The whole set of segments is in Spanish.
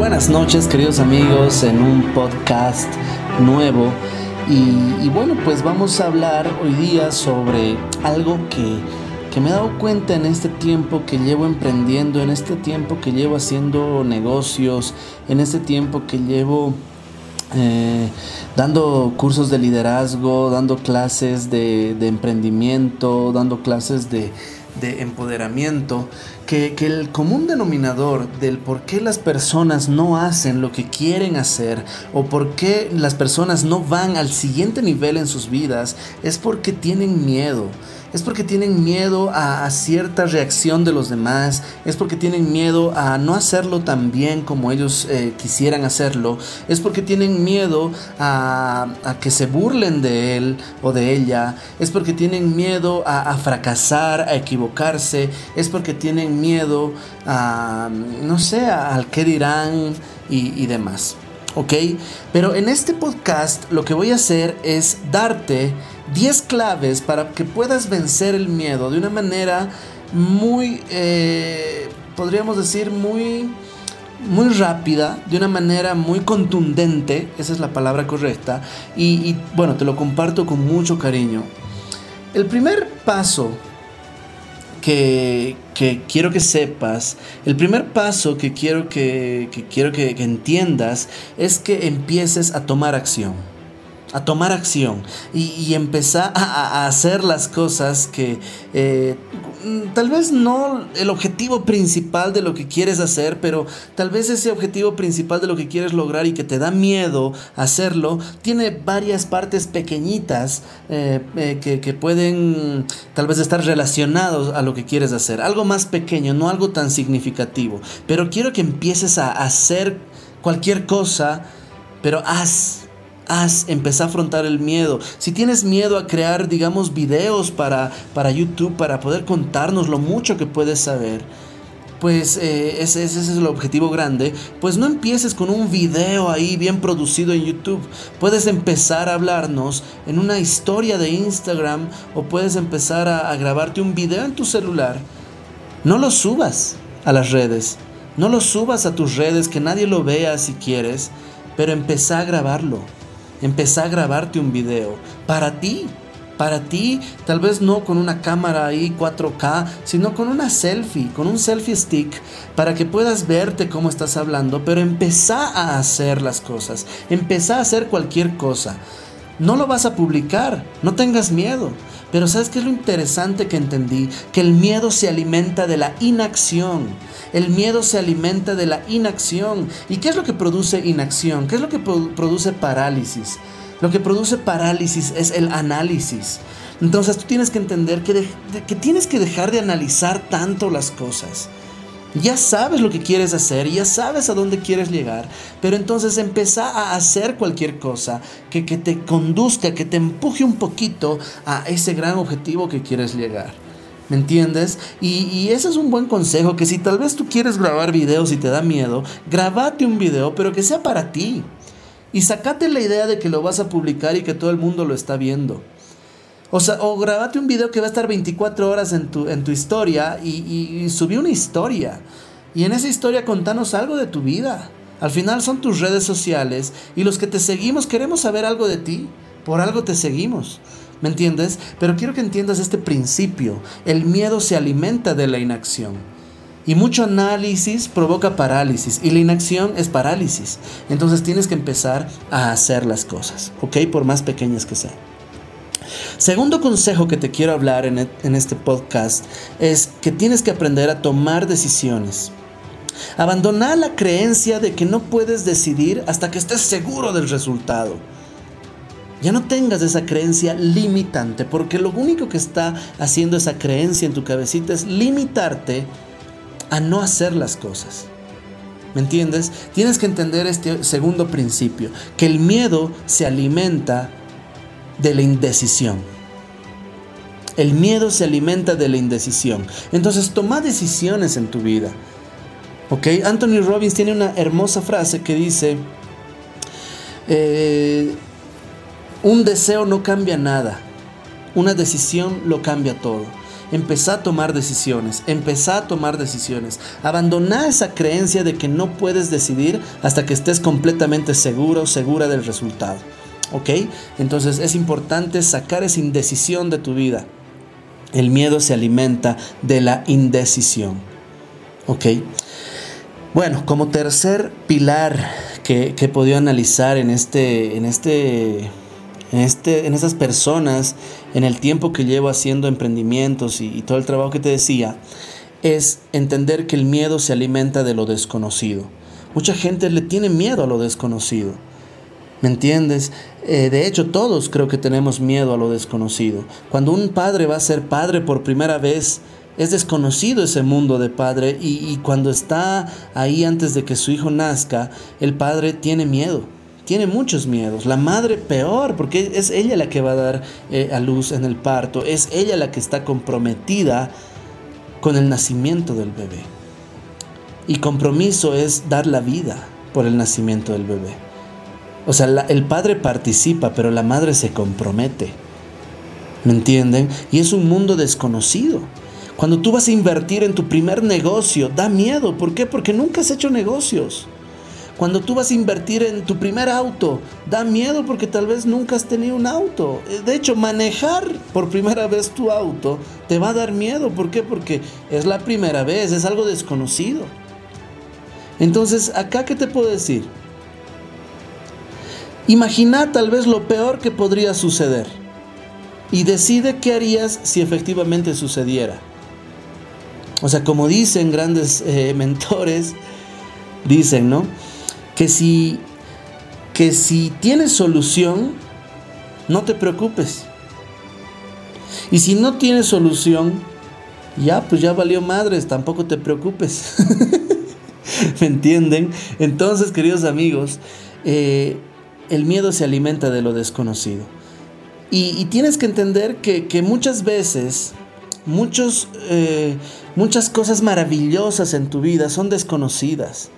Buenas noches queridos amigos en un podcast nuevo. Y, bueno pues vamos a hablar hoy día sobre algo que, que, me he dado cuenta en este tiempo que llevo emprendiendo, en este tiempo que llevo haciendo negocios, en este tiempo que llevo eh, dando cursos de liderazgo, dando clases de, emprendimiento, dando clases de empoderamiento, que, que, el común denominador del por qué las personas no hacen lo que quieren hacer o por qué las personas no van al siguiente nivel en sus vidas es porque tienen miedo es porque tienen miedo a, cierta reacción de los demás, es porque tienen miedo a no hacerlo tan bien como ellos eh, quisieran hacerlo, es porque tienen miedo a, que se burlen de él o de ella, es porque tienen miedo a, fracasar, a equivocarse, es porque tienen miedo a, no sé, al qué dirán y demás. ¿Ok? Pero en este podcast lo que voy a hacer es darte 10 claves para que puedas vencer el miedo de una manera muy, eh, podríamos decir, muy, muy rápida, de una manera muy contundente, esa es la palabra correcta, y, bueno, te lo comparto con mucho cariño. El primer paso que, quiero que sepas, el primer paso que quiero que, quiero que entiendas es que empieces a tomar acción a tomar acción y, empezar a, hacer las cosas que eh, tal vez no el objetivo principal de lo que quieres hacer, pero tal vez ese objetivo principal de lo que quieres lograr y que te da miedo hacerlo, tiene varias partes pequeñitas eh, eh, que, que, pueden tal vez estar relacionados a lo que quieres hacer. Algo más pequeño, no algo tan significativo, pero quiero que empieces a hacer cualquier cosa, pero haz haz, empezá a afrontar el miedo. Si tienes miedo a crear, digamos, videos para, para YouTube, para poder contarnos lo mucho que puedes saber, pues eh, ese, es el objetivo grande, pues no empieces con un video ahí bien producido en YouTube. Puedes empezar a hablarnos en una historia de Instagram o puedes empezar a, a grabarte un video en tu celular. No lo subas a las redes, no lo subas a tus redes, que nadie lo vea si quieres, pero empezá a grabarlo empezá a grabarte un video para ti. Para ti, tal vez no con una cámara ahí 4K, sino con una selfie, con un selfie stick, para que puedas verte cómo estás hablando, pero empezá a hacer las cosas, empezá a hacer cualquier cosa. No lo vas a publicar, no tengas miedo. Pero ¿sabes qué es lo interesante que entendí? Que el miedo se alimenta de la inacción. El miedo se alimenta de la inacción. ¿Y qué es lo que produce inacción? ¿Qué es lo que produce parálisis? Lo que produce parálisis es el análisis. Entonces tú tienes que entender que, que tienes que dejar de analizar tanto las cosas. Ya sabes lo que quieres hacer, ya sabes a dónde quieres llegar, pero entonces empieza a hacer cualquier cosa que, que te conduzca, que te empuje un poquito a ese gran objetivo que quieres llegar. ¿Me entiendes? Y, y, ese es un buen consejo, que si tal vez tú quieres grabar videos y te da miedo, grabate un video, pero que sea para ti. Y sacate la idea de que lo vas a publicar y que todo el mundo lo está viendo. O, sea, o grabate un video que va a estar 24 horas en tu, en tu historia y, y, subí una historia. Y en esa historia contanos algo de tu vida. Al final son tus redes sociales y los que te seguimos queremos saber algo de ti. Por algo te seguimos. ¿Me entiendes? Pero quiero que entiendas este principio. El miedo se alimenta de la inacción. Y mucho análisis provoca parálisis y la inacción es parálisis. Entonces tienes que empezar a hacer las cosas, ¿ok? Por más pequeñas que sean. Segundo consejo que te quiero hablar en, este podcast es que tienes que aprender a tomar decisiones. Abandonar la creencia de que no puedes decidir hasta que estés seguro del resultado. Ya no tengas esa creencia limitante, porque lo único que está haciendo esa creencia en tu cabecita es limitarte a no hacer las cosas. ¿Me entiendes? Tienes que entender este segundo principio, que el miedo se alimenta de la indecisión. El miedo se alimenta de la indecisión. Entonces toma decisiones en tu vida. ¿Ok? Anthony Robbins tiene una hermosa frase que dice, eh, un deseo no cambia nada, una decisión lo cambia todo. empezá a tomar decisiones, empezá a tomar decisiones. Abandoná esa creencia de que no puedes decidir hasta que estés completamente seguro, segura del resultado. ¿Ok? Entonces es importante sacar esa indecisión de tu vida. El miedo se alimenta de la indecisión. ¿Ok? Bueno, como tercer pilar que, he podido analizar en este, en este, en este, en estas personas, en el tiempo que llevo haciendo emprendimientos y todo el trabajo que te decía, es entender que el miedo se alimenta de lo desconocido. Mucha gente le tiene miedo a lo desconocido. ¿Me entiendes? Eh, de hecho, todos creo que tenemos miedo a lo desconocido. Cuando un padre va a ser padre por primera vez, es desconocido ese mundo de padre y, cuando está ahí antes de que su hijo nazca, el padre tiene miedo. Tiene muchos miedos. La madre peor, porque es ella la que va a dar eh, a luz en el parto. Es ella la que está comprometida con el nacimiento del bebé. Y compromiso es dar la vida por el nacimiento del bebé. O sea, el padre participa, pero la madre se compromete. ¿Me entienden? Y es un mundo desconocido. Cuando tú vas a invertir en tu primer negocio, da miedo. ¿Por qué? Porque nunca has hecho negocios. Cuando tú vas a invertir en tu primer auto, da miedo porque tal vez nunca has tenido un auto. De hecho, manejar por primera vez tu auto te va a dar miedo. ¿Por qué? Porque es la primera vez, es algo desconocido. Entonces, acá, ¿qué te puedo decir? Imagina tal vez lo peor que podría suceder y decide qué harías si efectivamente sucediera. O sea, como dicen grandes eh, mentores, dicen, ¿no? Que si, que si tienes solución, no te preocupes. Y si no tienes solución, ya, pues ya valió madres, tampoco te preocupes. ¿Me entienden? Entonces, queridos amigos, eh, el miedo se alimenta de lo desconocido. Y, tienes que entender que, muchas veces, muchos, eh, muchas cosas maravillosas en tu vida son desconocidas.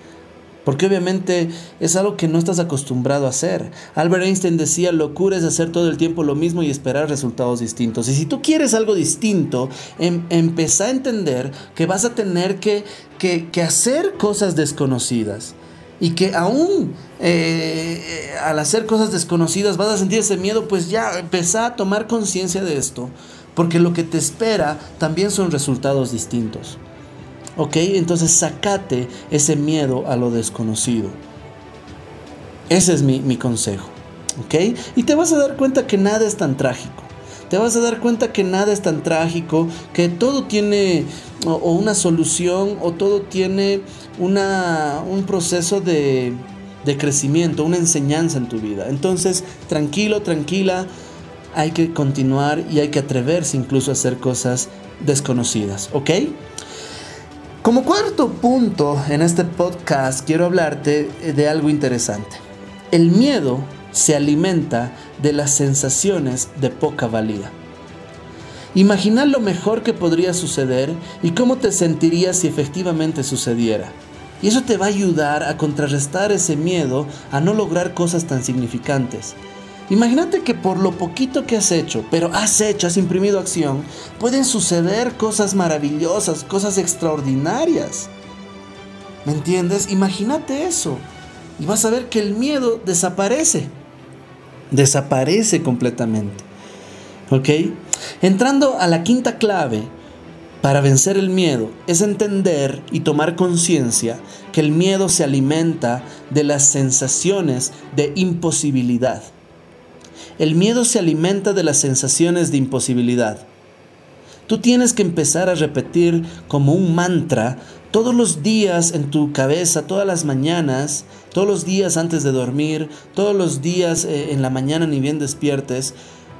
Porque obviamente es algo que no estás acostumbrado a hacer. Albert Einstein decía, locura es hacer todo el tiempo lo mismo y esperar resultados distintos. Y si tú quieres algo distinto, em, a entender que vas a tener que, que hacer cosas desconocidas y que aún eh, al hacer cosas desconocidas vas a sentir ese miedo, pues ya empezá a tomar conciencia de esto, porque lo que te espera también son resultados distintos. ¿Ok? Entonces sacate ese miedo a lo desconocido. Ese es mi, mi consejo. ¿Ok? Y te vas a dar cuenta que nada es tan trágico te vas a dar cuenta que nada es tan trágico, que todo tiene o, una solución o todo tiene una, un proceso de, de crecimiento, una enseñanza en tu vida. Entonces, tranquilo, tranquila, hay que continuar y hay que atreverse incluso a hacer cosas desconocidas, ¿ok? Como cuarto punto en este podcast quiero hablarte de algo interesante. El miedo se alimenta de las sensaciones de poca valía. Imagina lo mejor que podría suceder y cómo te sentirías si efectivamente sucediera. Y eso te va a ayudar a contrarrestar ese miedo a no lograr cosas tan significantes. Imagínate que por lo poquito que has hecho, pero has hecho, has imprimido acción, pueden suceder cosas maravillosas, cosas extraordinarias. ¿Me entiendes? Imagínate eso. Y vas a ver que el miedo desaparece desaparece completamente. ¿Ok? Entrando a la quinta clave para vencer el miedo es entender y tomar conciencia que el miedo se alimenta de las sensaciones de imposibilidad. El miedo se alimenta de las sensaciones de imposibilidad. Tú tienes que empezar a repetir como un mantra todos los días en tu cabeza, todas las mañanas, todos los días antes de dormir, todos los días eh, en la mañana ni bien despiertes,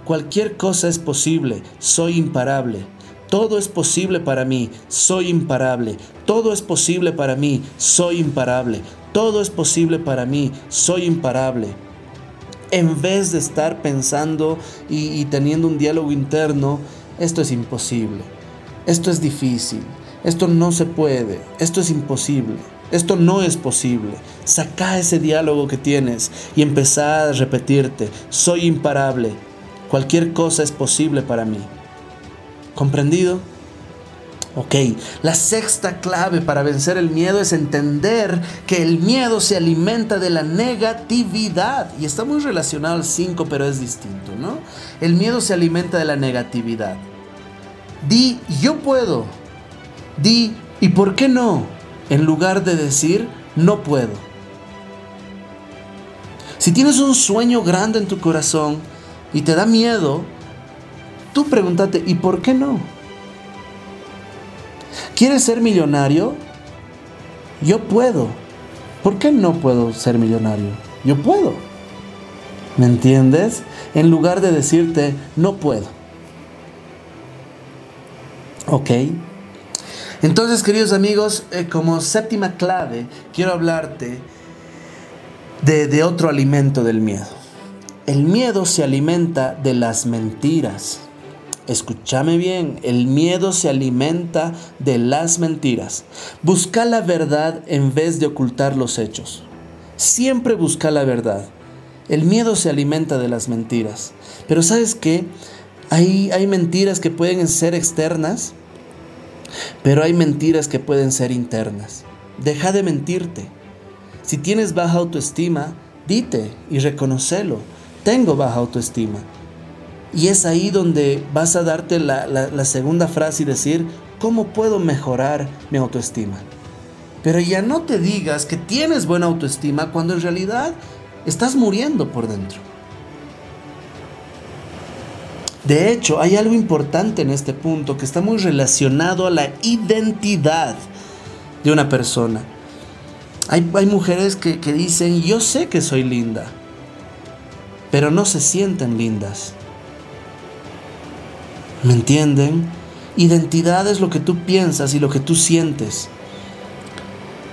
cualquier cosa es posible, soy imparable. Todo es posible para mí, soy imparable. Todo es posible para mí, soy imparable. Todo es posible para mí, soy imparable. En vez de estar pensando y, y teniendo un diálogo interno, esto es imposible, esto es difícil, esto no se puede, esto es imposible, esto no es posible. Saca ese diálogo que tienes y empezá a repetirte, soy imparable, cualquier cosa es posible para mí. ¿Comprendido? Ok, la sexta clave para vencer el miedo es entender que el miedo se alimenta de la negatividad. Y está muy relacionado al 5, pero es distinto, ¿no? El miedo se alimenta de la negatividad. Di, yo puedo. Di, ¿y por qué no? En lugar de decir, no puedo. Si tienes un sueño grande en tu corazón y te da miedo, tú pregúntate, ¿y por qué no? ¿Quieres ser millonario? Yo puedo. ¿Por qué no puedo ser millonario? Yo puedo. ¿Me entiendes? En lugar de decirte, no puedo. ¿Ok? Entonces, queridos amigos, eh, como séptima clave, quiero hablarte de, de otro alimento del miedo. El miedo se alimenta de las mentiras. Escúchame bien, el miedo se alimenta de las mentiras. Busca la verdad en vez de ocultar los hechos. Siempre busca la verdad. El miedo se alimenta de las mentiras. Pero ¿sabes qué? Hay, hay mentiras que pueden ser externas, pero hay mentiras que pueden ser internas. Deja de mentirte. Si tienes baja autoestima, dite y reconocelo. Tengo baja autoestima. Y es ahí donde vas a darte la, segunda frase y decir, ¿cómo puedo mejorar mi autoestima? Pero ya no te digas que tienes buena autoestima cuando en realidad estás muriendo por dentro. De hecho, hay algo importante en este punto que está muy relacionado a la identidad de una persona. Hay, mujeres que dicen, yo sé que soy linda, pero no se sienten lindas. ¿Me entienden? Identidad es lo que tú piensas y lo que tú sientes.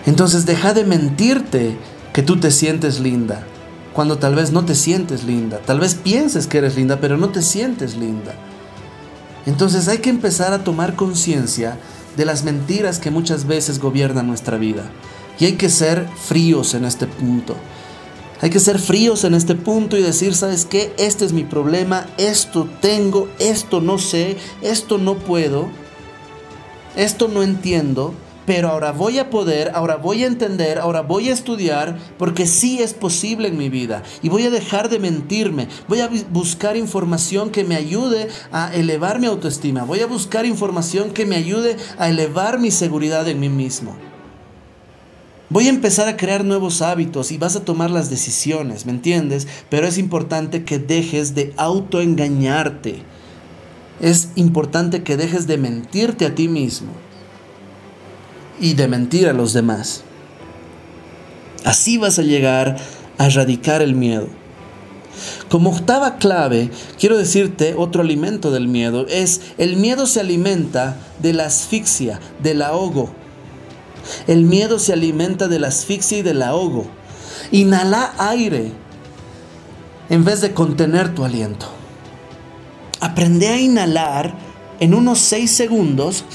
Entonces deja de mentirte que tú te sientes linda, cuando tal vez no te sientes linda. Tal vez pienses que eres linda, pero no te sientes linda. Entonces hay que empezar a tomar conciencia de las mentiras que muchas veces gobiernan nuestra vida. Y hay que ser fríos en este punto. Hay que ser fríos en este punto y decir, ¿sabes qué? Este es mi problema, esto tengo, esto no sé, esto no puedo, esto no entiendo, pero ahora voy a poder, ahora voy a entender, ahora voy a estudiar, porque sí es posible en mi vida. Y voy a dejar de mentirme, voy a buscar información que me ayude a elevar mi autoestima, voy a buscar información que me ayude a elevar mi seguridad en mí mismo. Voy a empezar a crear nuevos hábitos y vas a tomar las decisiones, ¿me entiendes? Pero es importante que dejes de autoengañarte. Es importante que dejes de mentirte a ti mismo y de mentir a los demás. Así vas a llegar a erradicar el miedo. Como octava clave, quiero decirte otro alimento del miedo, es el miedo se alimenta de la asfixia, del ahogo, el miedo se alimenta de la asfixia y del ahogo. Inhala aire en vez de contener tu aliento. Aprende a inhalar en unos 6 segundos.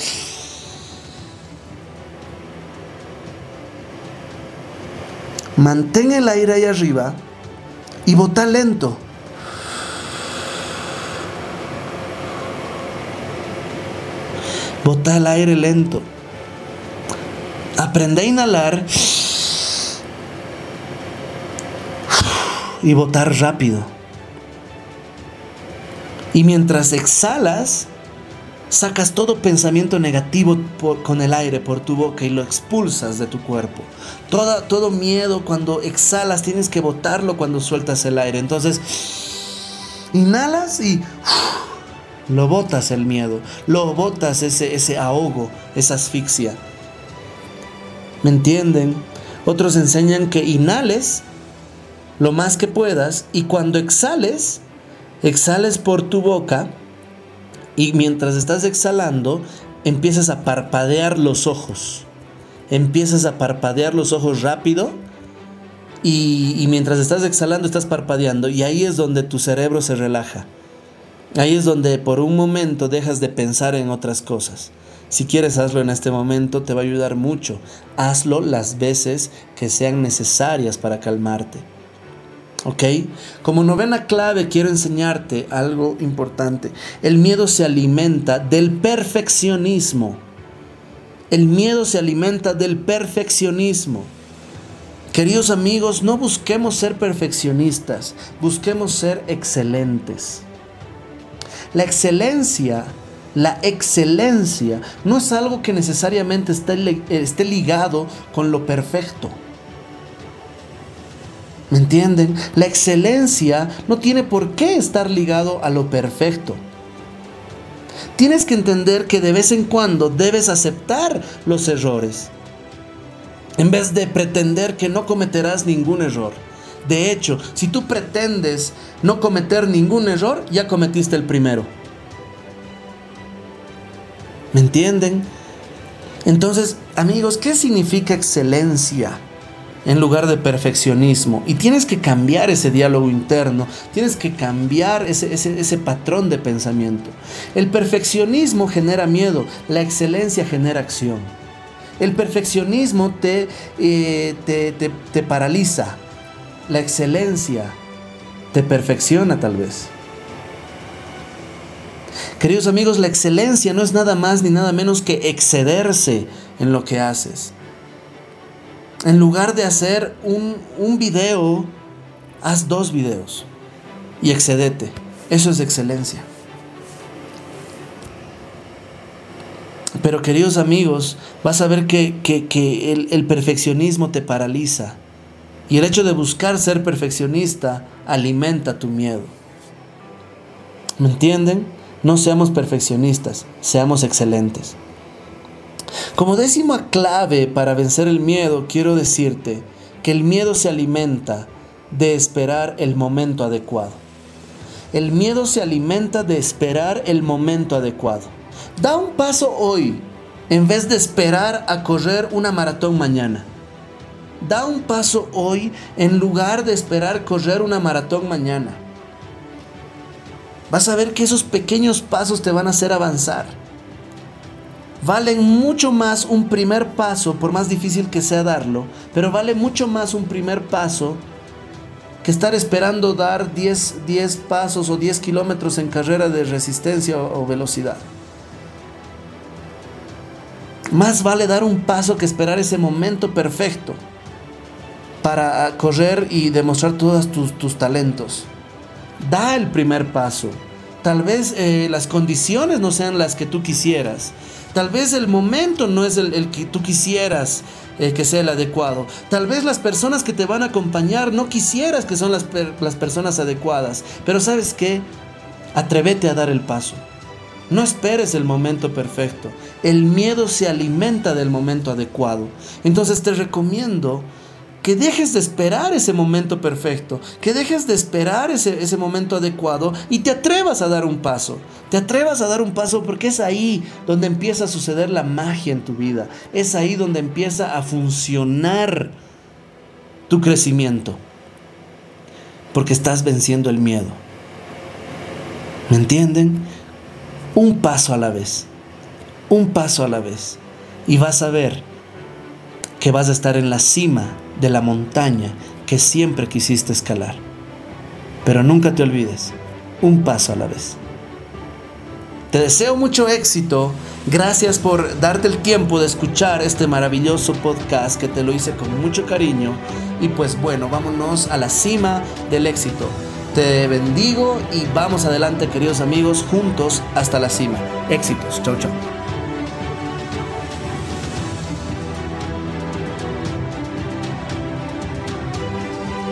Mantén el aire ahí arriba y bota lento. Bota el aire lento. Aprende a inhalar y botar rápido. Y mientras exhalas, sacas todo pensamiento negativo con el aire por tu boca y lo expulsas de tu cuerpo. Todo, todo miedo cuando exhalas tienes que botarlo cuando sueltas el aire. Entonces, inhalas y lo botas el miedo, lo botas ese, ese ahogo, esa asfixia. ¿Me entienden? Otros enseñan que inhales lo más que puedas y cuando exhales, exhales por tu boca y mientras estás exhalando, empiezas a parpadear los ojos. Empiezas a parpadear los ojos rápido y, mientras estás exhalando estás parpadeando y ahí es donde tu cerebro se relaja. Ahí es donde por un momento dejas de pensar en otras cosas. Si quieres hazlo en este momento, te va a ayudar mucho. Hazlo las veces que sean necesarias para calmarte. ¿Ok? Como novena clave quiero enseñarte algo importante. El miedo se alimenta del perfeccionismo. El miedo se alimenta del perfeccionismo. Queridos amigos, no busquemos ser perfeccionistas, busquemos ser excelentes. La excelencia, la excelencia no es algo que necesariamente esté, ligado con lo perfecto. ¿Me entienden? La excelencia no tiene por qué estar ligado a lo perfecto. Tienes que entender que de vez en cuando debes aceptar los errores en vez de pretender que no cometerás ningún error. De hecho, si tú pretendes no cometer ningún error, ya cometiste el primero. ¿Me entienden? Entonces, amigos, ¿qué significa excelencia? En lugar de perfeccionismo. Y tienes que cambiar ese diálogo interno, tienes que cambiar ese, ese, patrón de pensamiento. El perfeccionismo genera miedo, la excelencia genera acción. El perfeccionismo te, eh, te, paraliza. La excelencia te perfecciona tal vez. Queridos amigos, la excelencia no es nada más ni nada menos que excederse en lo que haces. En lugar de hacer un, un video, haz dos videos y excedete. Eso es excelencia. Pero queridos amigos, vas a ver que, el, el perfeccionismo te paraliza. Y el hecho de buscar ser perfeccionista alimenta tu miedo. ¿Me entienden? No seamos perfeccionistas, seamos excelentes. Como décima clave para vencer el miedo, quiero decirte que el miedo se alimenta de esperar el momento adecuado. El miedo se alimenta de esperar el momento adecuado. Da un paso hoy en vez de esperar a correr una maratón mañana. Da un paso hoy en lugar de esperar correr una maratón mañana. Vas a ver que esos pequeños pasos te van a hacer avanzar. Valen mucho más un primer paso, por más difícil que sea darlo, pero vale mucho más un primer paso que estar esperando dar 10, 10 pasos o 10 kilómetros en carrera de resistencia o velocidad. Más vale dar un paso que esperar ese momento perfecto para correr y demostrar todos tus, talentos. Da el primer paso. Tal vez eh, las condiciones no sean las que tú quisieras. Tal vez el momento no es el, que tú quisieras eh, que sea el adecuado. Tal vez las personas que te van a acompañar no quisieras que son las, las personas adecuadas. Pero sabes qué? Atrévete a dar el paso. No esperes el momento perfecto. El miedo se alimenta del momento adecuado. Entonces te recomiendo que dejes de esperar ese momento perfecto, que dejes de esperar ese, ese, momento adecuado y te atrevas a dar un paso. Te atrevas a dar un paso porque es ahí donde empieza a suceder la magia en tu vida. Es ahí donde empieza a funcionar tu crecimiento. Porque estás venciendo el miedo. ¿Me entienden? un paso a la vez, un paso a la vez. Y vas a ver que vas a estar en la cima de la montaña que siempre quisiste escalar. Pero nunca te olvides, un paso a la vez. Te deseo mucho éxito. Gracias por darte el tiempo de escuchar este maravilloso podcast que te lo hice con mucho cariño. Y pues bueno, vámonos a la cima del éxito. Te bendigo y vamos adelante, queridos amigos, juntos hasta la cima. Éxitos. Chau, chau.